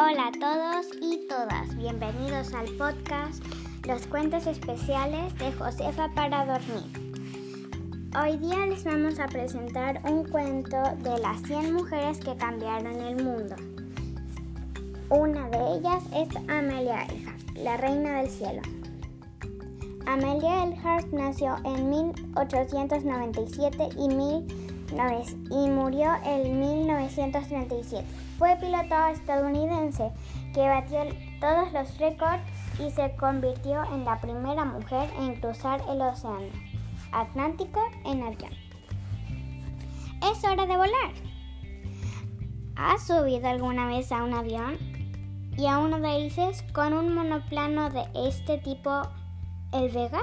Hola a todos y todas, bienvenidos al podcast Los cuentos especiales de Josefa para dormir. Hoy día les vamos a presentar un cuento de las 100 mujeres que cambiaron el mundo. Una de ellas es Amelia Earhart, la reina del cielo. Amelia Earhart nació en 1897 y, y murió en 1937. Fue piloto estadounidense que batió todos los récords y se convirtió en la primera mujer en cruzar el océano Atlántico en avión. Es hora de volar. ¿Has subido alguna vez a un avión y a uno de ellos con un monoplano de este tipo, el Vega?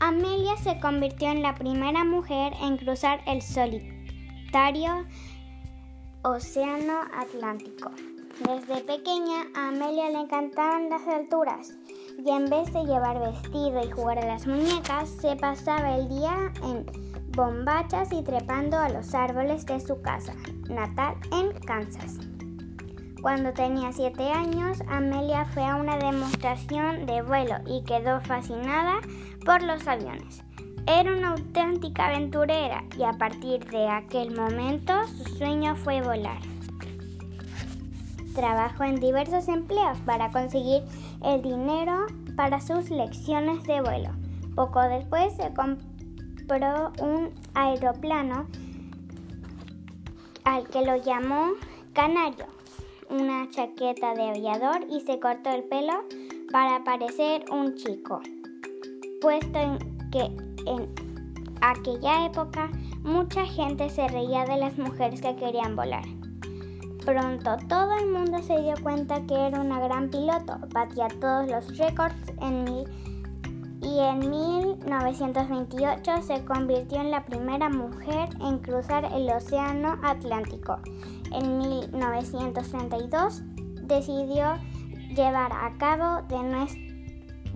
Amelia se convirtió en la primera mujer en cruzar el solitario Océano Atlántico. Desde pequeña a Amelia le encantaban las alturas y en vez de llevar vestido y jugar a las muñecas, se pasaba el día en bombachas y trepando a los árboles de su casa natal en Kansas. Cuando tenía 7 años, Amelia fue a una demostración de vuelo y quedó fascinada por los aviones. Era una auténtica aventurera y a partir de aquel momento su sueño fue volar. Trabajó en diversos empleos para conseguir el dinero para sus lecciones de vuelo. Poco después se compró un aeroplano al que lo llamó Canario, una chaqueta de aviador y se cortó el pelo para parecer un chico, puesto en que en aquella época mucha gente se reía de las mujeres que querían volar. Pronto todo el mundo se dio cuenta que era una gran piloto, batía todos los récords en mil y en 1928 se convirtió en la primera mujer en cruzar el Océano Atlántico. En 1932 decidió llevar a cabo de,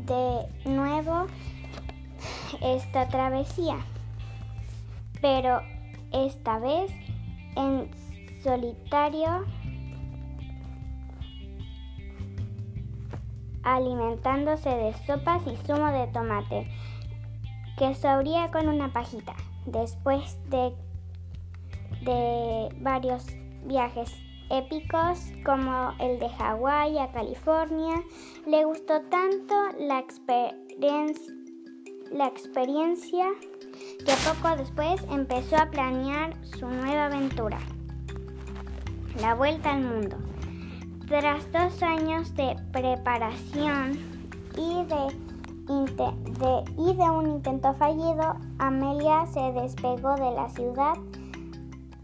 de nuevo esta travesía, pero esta vez en solitario, alimentándose de sopas y zumo de tomate, que sobría con una pajita. Después de, de varios viajes épicos como el de Hawái a California, le gustó tanto la la experiencia que poco después empezó a planear su nueva aventura, la vuelta al mundo. Tras dos años de preparación y de, un intento fallido, Amelia se despegó de la ciudad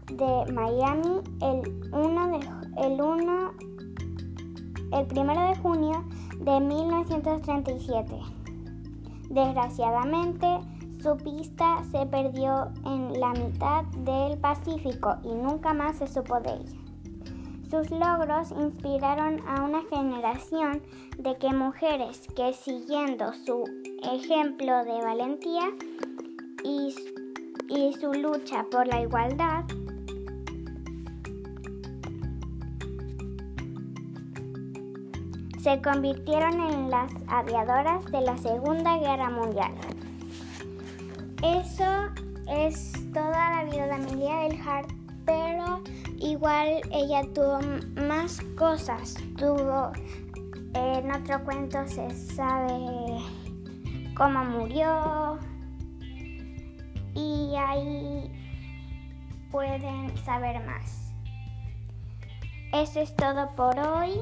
de Miami el 1 de, el 1 el 1 de junio de 1937. Desgraciadamente, su pista se perdió en la mitad del Pacífico y nunca más se supo de ella. Sus logros inspiraron a una generación de que mujeres que siguiendo su ejemplo de valentía y, y su lucha por la igualdad, se convirtieron en las aviadoras de la Segunda Guerra Mundial. Eso es toda la vida de Amelia Earhart, pero igual ella tuvo más cosas. Tuvo, en otro cuento se sabe cómo murió y ahí pueden saber más. Eso es todo por hoy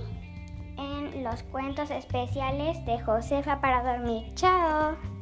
en los cuentos especiales de Josefa para dormir. ¡Chao!